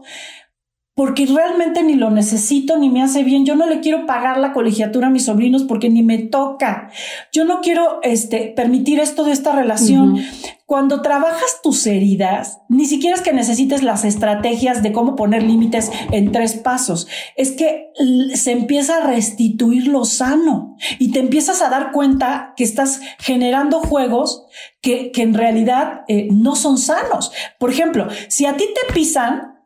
porque realmente ni lo necesito ni me hace bien. Yo no le quiero pagar la colegiatura a mis sobrinos porque ni me toca. Yo no quiero este, permitir esto de esta relación. Cuando trabajas tus heridas, ni siquiera es que necesites las estrategias de cómo poner límites en tres pasos. Es que se empieza a restituir lo sano y te empiezas a dar cuenta que estás generando juegos que, que en realidad eh, no son sanos. Por ejemplo, si a ti te pisan,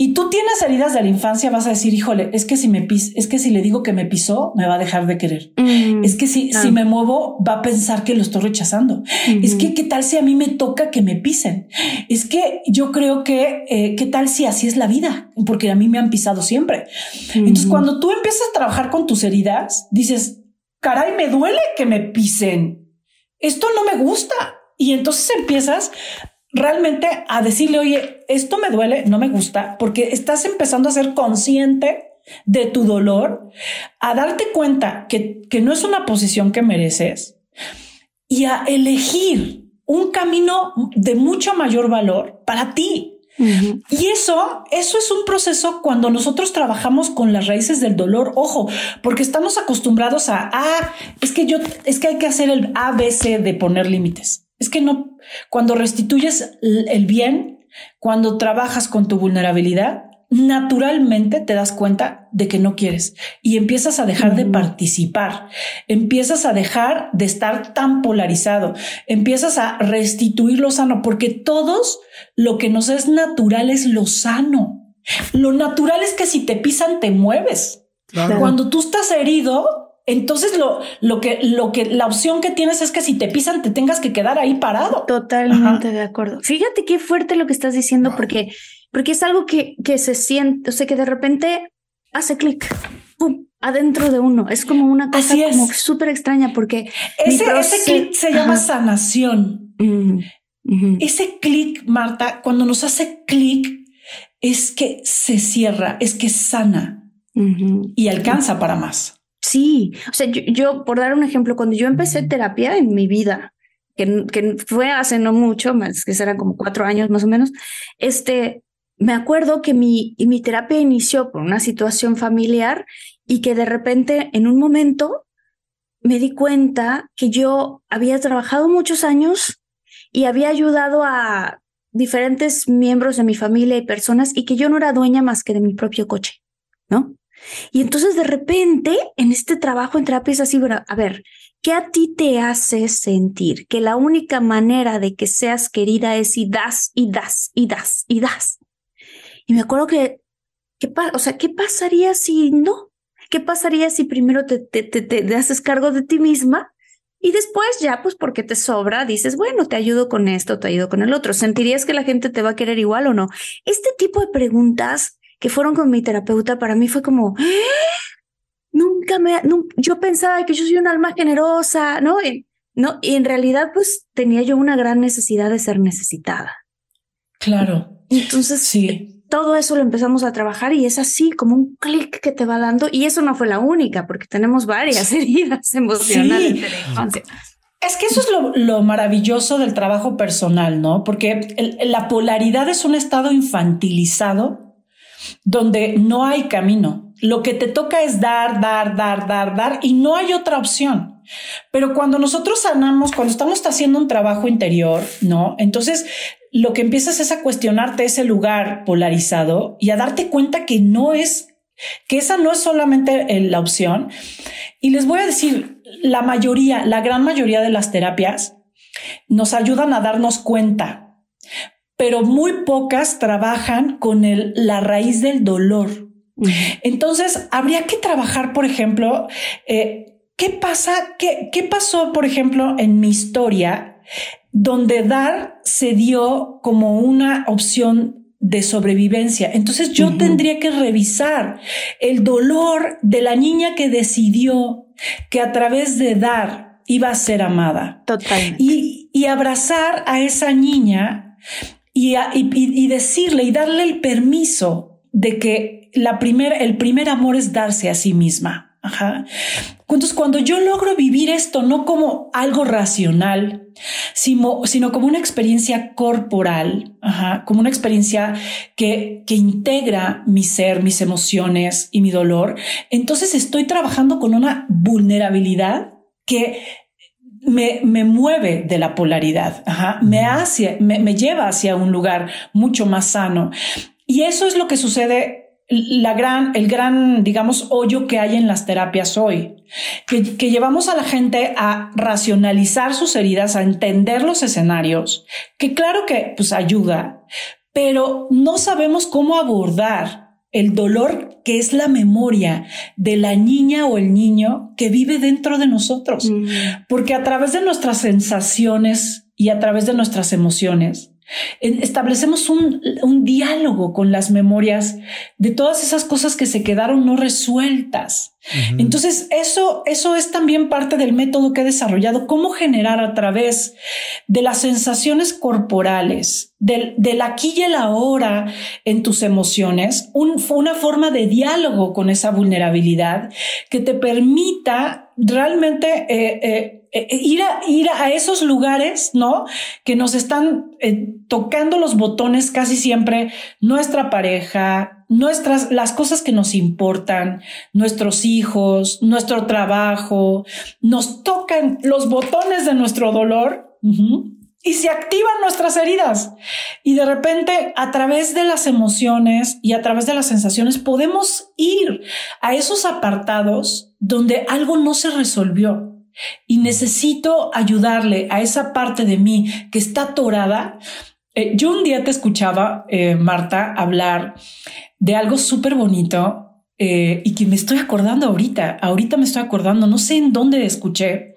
y tú tienes heridas de la infancia, vas a decir, híjole, es que si me pis, es que si le digo que me pisó, me va a dejar de querer. Mm, es que si, si me muevo, va a pensar que lo estoy rechazando. Es que qué tal si a mí me toca que me pisen. Es que yo creo que eh, qué tal si así es la vida, porque a mí me han pisado siempre. Entonces, cuando tú empiezas a trabajar con tus heridas, dices, caray, me duele que me pisen. Esto no me gusta. Y entonces empiezas realmente a decirle, oye, esto me duele, no me gusta, porque estás empezando a ser consciente de tu dolor, a darte cuenta que, que no es una posición que mereces y a elegir un camino de mucho mayor valor para ti. Y eso, eso es un proceso cuando nosotros trabajamos con las raíces del dolor. Ojo, porque estamos acostumbrados a, ah, es que yo, es que hay que hacer el ABC de poner límites. Es que no, cuando restituyes el bien, cuando trabajas con tu vulnerabilidad, naturalmente te das cuenta de que no quieres y empiezas a dejar de participar, empiezas a dejar de estar tan polarizado, empiezas a restituir lo sano, porque todos lo que nos es natural es lo sano. Lo natural es que si te pisan te mueves. Cuando tú estás herido, entonces lo, lo que, lo que, la opción que tienes es que si te pisan te tengas que quedar ahí parado. Totalmente de acuerdo. Fíjate qué fuerte lo que estás diciendo porque, porque es algo que, que se siente, o sea, que de repente hace clic, pum, adentro de uno. Es como una cosa como súper extraña porque ese, ese clic se llama sanación. Ese clic, Marta, cuando nos hace clic es que se cierra, es que sana y alcanza para más. Sí, o sea, yo, por dar un ejemplo, cuando yo empecé terapia en mi vida, que, que fue hace no mucho, más que serán como cuatro años más o menos, este, me acuerdo que mi, mi terapia inició por una situación familiar y que de repente en un momento me di cuenta que yo había trabajado muchos años y había ayudado a diferentes miembros de mi familia y personas y que yo no era dueña más que de mi propio coche, ¿no? Y entonces de repente en este trabajo en terapia es así, a ver, ¿qué a ti te hace sentir que la única manera de que seas querida es si das y das y das y das? Y me acuerdo que, ¿qué o sea, ¿qué pasaría si no? ¿Qué pasaría si primero te, te, te, te haces cargo de ti misma y después ya, pues porque te sobra, dices, bueno, te ayudo con esto, te ayudo con el otro. ¿Sentirías que la gente te va a querer igual o no? Este tipo de preguntas que fueron con mi terapeuta, para mí fue como, nunca me, yo pensaba que yo soy un alma generosa, ¿no? Y, no, y en realidad pues tenía yo una gran necesidad de ser necesitada. Claro. Entonces, sí. todo eso lo empezamos a trabajar y es así como un clic que te va dando. Y eso no fue la única, porque tenemos varias heridas emocionales de la infancia. Es que eso es lo, lo, maravilloso del trabajo personal, ¿no? Porque la polaridad es un estado infantilizado donde no hay camino. Lo que te toca es dar, dar, dar, dar, dar y no hay otra opción. Pero cuando nosotros sanamos, cuando estamos haciendo un trabajo interior, ¿no? Entonces lo que empiezas es a cuestionarte ese lugar polarizado y a darte cuenta que no es, que esa no es solamente la opción. Y les voy a decir, la mayoría, la gran mayoría de las terapias nos ayudan a darnos cuenta, pero muy pocas trabajan con el, la raíz del dolor. Entonces, habría que trabajar, por ejemplo, eh, ¿qué pasa? Qué, ¿Qué pasó, por ejemplo, en mi historia? donde dar se dio como una opción de sobrevivencia. Entonces yo tendría que revisar el dolor de la niña que decidió que a través de dar iba a ser amada. Totalmente. Y, y abrazar a esa niña y, decirle y darle el permiso de que la primer, el primer amor es darse a sí misma. Entonces, cuando yo logro vivir esto no como algo racional, sino, sino como una experiencia corporal, como una experiencia que, que integra mi ser, mis emociones y mi dolor, entonces estoy trabajando con una vulnerabilidad que me, me, mueve de la polaridad, me hace, me, me, lleva hacia un lugar mucho más sano. Y eso es lo que sucede la gran, el gran, digamos, hoyo que hay en las terapias hoy, que, llevamos a la gente a racionalizar sus heridas, a entender los escenarios, que claro que pues ayuda, pero no sabemos cómo abordar el dolor que es la memoria de la niña o el niño que vive dentro de nosotros, mm. porque a través de nuestras sensaciones y a través de nuestras emociones, establecemos un, un, diálogo con las memorias de todas esas cosas que se quedaron no resueltas. Entonces, eso, eso es también parte del método que he desarrollado, cómo generar a través de las sensaciones corporales, del, del aquí y el ahora en tus emociones, un, una forma de diálogo con esa vulnerabilidad que te permita realmente eh, eh, eh, ir a, ir a esos lugares, ¿no? Que nos están eh, tocando los botones casi siempre nuestra pareja, nuestras, las cosas que nos importan, nuestros hijos, nuestro trabajo, nos tocan los botones de nuestro dolor. y se activan nuestras heridas. Y de repente, a través de las emociones y a través de las sensaciones, podemos ir a esos apartados donde algo no se resolvió y necesito ayudarle a esa parte de mí que está atorada. Eh, yo un día te escuchaba, eh, Marta, hablar de algo súper bonito eh, y que me estoy acordando ahorita. Ahorita me estoy acordando, no sé en dónde escuché,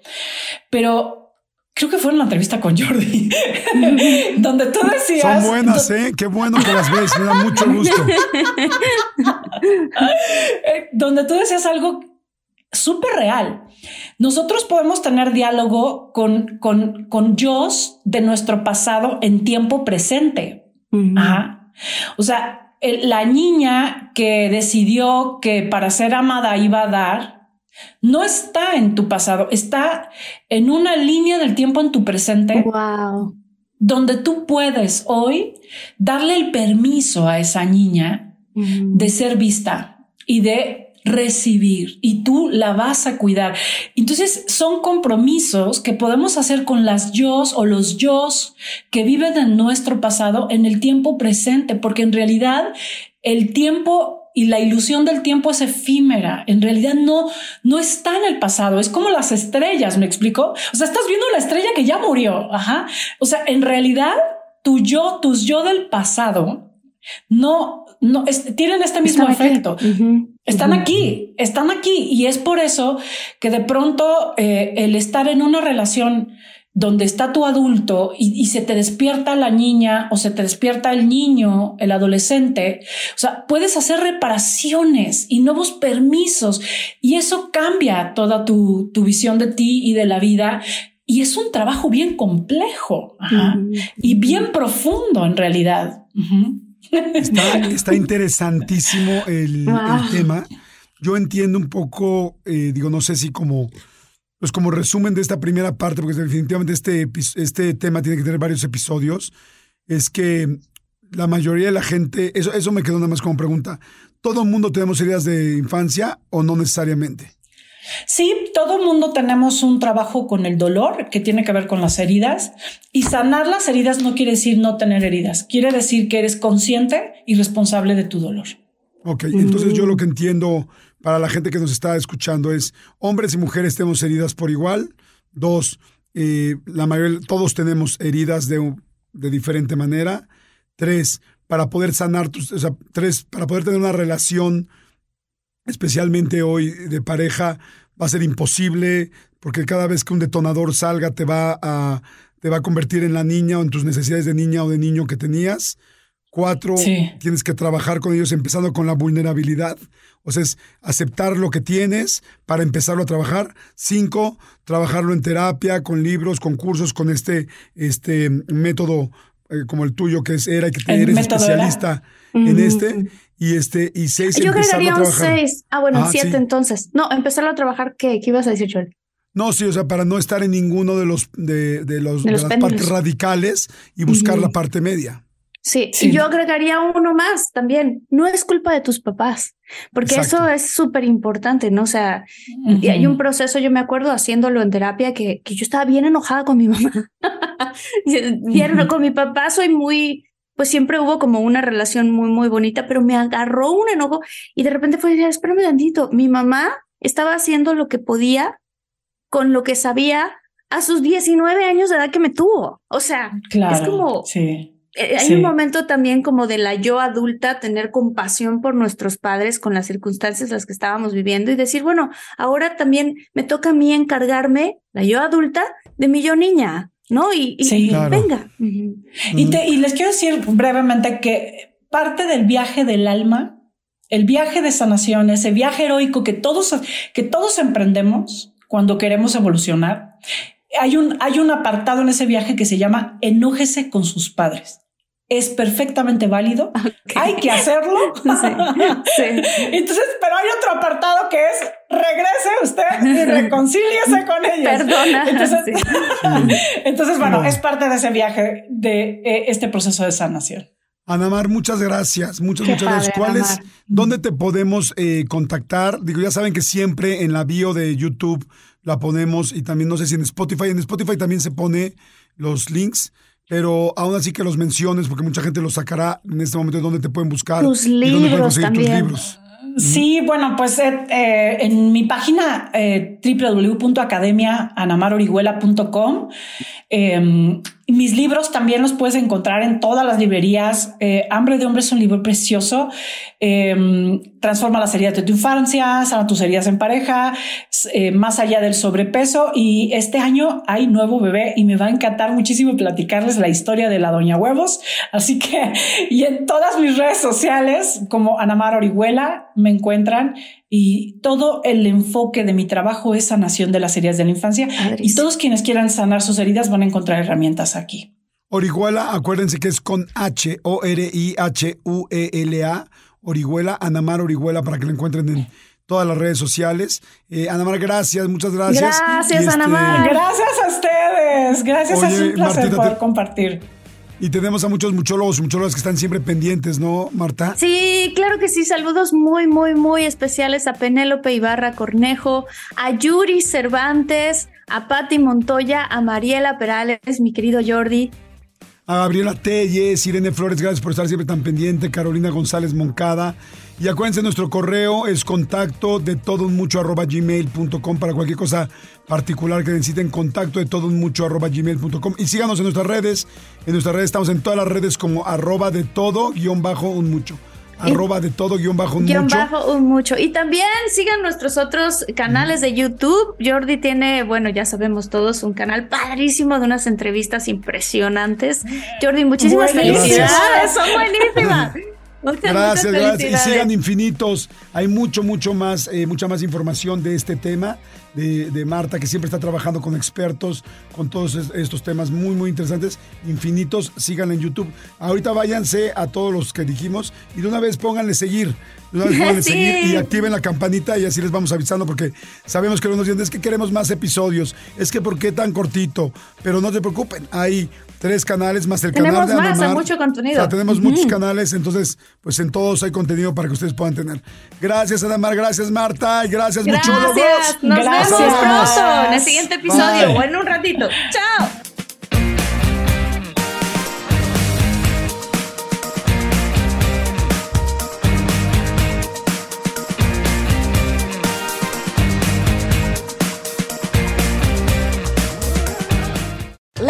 pero creo que fue en la entrevista con Jordi, donde tú decías. Son buenas, ¿eh? Qué bueno que las ves, me da mucho gusto. donde tú decías algo súper real. Nosotros podemos tener diálogo con, con, con yo de nuestro pasado en tiempo presente. O sea, la niña que decidió que para ser amada iba a dar, no está en tu pasado, está en una línea del tiempo en tu presente. Wow. Donde tú puedes hoy darle el permiso a esa niña de ser vista y de recibir y tú la vas a cuidar. Entonces son compromisos que podemos hacer con las yo o los yo que viven en nuestro pasado en el tiempo presente, porque en realidad el tiempo y la ilusión del tiempo es efímera. En realidad no, no está en el pasado. Es como las estrellas, ¿me explico? O sea, estás viendo la estrella que ya murió. Ajá. O sea, en realidad tu yo, tus yo del pasado no, no tienen este mismo efecto. Están aquí, están aquí. Y es por eso que de pronto eh, el estar en una relación donde está tu adulto y, se te despierta la niña o se te despierta el niño, el adolescente, o sea, puedes hacer reparaciones y nuevos permisos y eso cambia toda tu, tu visión de ti y de la vida. Y es un trabajo bien complejo y bien profundo en realidad. Está, interesantísimo el, tema. Yo entiendo un poco, eh, digo, no sé si como, pues como resumen de esta primera parte, porque definitivamente este, este tema tiene que tener varios episodios, es que la mayoría de la gente, eso, eso me quedó nada más como pregunta, ¿todo el mundo tenemos heridas de infancia o no necesariamente? Sí, todo el mundo tenemos un trabajo con el dolor que tiene que ver con las heridas y sanar las heridas no quiere decir no tener heridas, quiere decir que eres consciente y responsable de tu dolor. Ok, entonces yo lo que entiendo para la gente que nos está escuchando es hombres y mujeres tenemos heridas por igual. Dos, eh, la mayoría, todos tenemos heridas de, de diferente manera. Tres, para poder sanar tus, o sea, tres, para poder tener una relación especialmente hoy de pareja, va a ser imposible porque cada vez que un detonador salga te va a, te va a convertir en la niña o en tus necesidades de niña o de niño que tenías. Cuatro, tienes que trabajar con ellos empezando con la vulnerabilidad. O sea, es aceptar lo que tienes para empezarlo a trabajar. Cinco, trabajarlo en terapia, con libros, con cursos, con este, este método eh, como el tuyo que es era que eres especialista en este y este y seis yo agregaría un seis. Ah bueno siete entonces. No empezarlo a trabajar qué qué ibas a decir Joel no, sí, o sea, para no estar en ninguno de los de, de los, de, las partes radicales y buscar la parte media. Sí, y yo agregaría uno más también. No es culpa de tus papás, porque eso es súper importante, ¿no? O sea, y hay un proceso, yo me acuerdo haciéndolo en terapia, que, que yo estaba bien enojada con mi mamá. bien, con mi papá soy muy, pues siempre hubo como una relación muy, muy bonita, pero me agarró un enojo y de repente fue, espérame tantito, mi mamá estaba haciendo lo que podía con lo que sabía a sus 19 años de edad que me tuvo. O sea, es como... Sí. Eh, hay un momento también como de la yo adulta tener compasión por nuestros padres con las circunstancias las que estábamos viviendo y decir, bueno, ahora también me toca a mí encargarme, la yo adulta, de mi yo niña. ¿No? Y, venga. y, les quiero decir brevemente que parte del viaje del alma, el viaje de sanación, ese viaje heroico que todos, que todos emprendemos cuando queremos evolucionar, hay un, hay un apartado en ese viaje que se llama enójese con sus padres es perfectamente válido. Hay que hacerlo. Entonces, pero hay otro apartado que es regrese usted y reconcíliese con ellos. Perdona. Entonces, bueno, es parte de ese viaje de eh, este proceso de sanación. Anamar, muchas gracias, muchas, muchas gracias. ¿Cuál es, dónde te podemos eh, contactar? Digo, ya saben que siempre en la bio de YouTube la ponemos y también no sé si en Spotify, en Spotify también se pone los links pero aún así que los menciones, porque mucha gente los sacará en este momento de dónde te pueden buscar. Tus libros también. Sí, bueno, pues eh, eh, en mi página eh, www.academiaanamarorihuela.com eh, mis libros también los puedes encontrar en todas las librerías. Eh, Hambre de Hombre es un libro precioso. Eh, transforma las heridas de tu infancia, sana tus heridas en pareja, eh, más allá del sobrepeso. Y este año hay nuevo bebé y me va a encantar muchísimo platicarles la historia de la Doña Huevos. Así que, y en todas mis redes sociales, como Anamar Orihuela, me encuentran y todo el enfoque de mi trabajo es sanación de las heridas de la infancia. Y todos quienes quieran sanar sus heridas van a encontrar herramientas aquí. Orihuela, acuérdense que es con H, O-R-I-H-U-E-L-A. Orihuela, Anamar Orihuela, para que lo encuentren en todas las redes sociales. Eh, Anamar, gracias, muchas gracias. Gracias, este, Anamar. Gracias a ustedes. Gracias, es un placer poder compartir. Y tenemos a muchos muchólogos y muchólogas que están siempre pendientes, ¿no, Marta? Sí, claro que sí. Saludos muy, muy, muy especiales a Penélope Ibarra Cornejo, a Yuri Cervantes, a Patti Montoya, a Mariela Perales, mi querido Jordi. A Gabriela Telles, Irene Flores, gracias por estar siempre tan pendiente. Carolina González Moncada. Y acuérdense, nuestro correo es contacto de todo un mucho arroba gmail.com para cualquier cosa particular que necesiten, contacto de todo un mucho arroba gmail.com. Y síganos en nuestras redes. En nuestras redes estamos en todas las redes como arroba de todo guion bajo un mucho arroba de todo guion bajo un guion bajo un mucho. Y también sigan nuestros otros canales de YouTube. Jordi tiene, bueno, ya sabemos todos, un canal padrísimo de unas entrevistas impresionantes. Jordi, muchísimas felicidades. Son buenísimas. gracias, gracias. Y sigan infinitos. Hay mucho, mucho más, eh, mucha más información de este tema de, de, Marta, que siempre está trabajando con expertos, con todos estos temas muy, muy interesantes. Infinitos, síganla en YouTube. Ahorita váyanse a todos los que dijimos y de una vez pónganle seguir. De una vez pónganle seguir y activen la campanita y así les vamos avisando porque sabemos que nos dicen, es que queremos más episodios, es que ¿por qué tan cortito? Pero no te preocupen, hay tres canales más el Tenemos canal de más, Anamar. mucho contenido. O sea, tenemos muchos canales, entonces, pues en todos hay contenido para que ustedes puedan tener. Gracias, Adamar, gracias, Marta, y gracias. Gracias. Nos Gracias. vemos pronto en el siguiente episodio Bye. o en un ratito. Chao.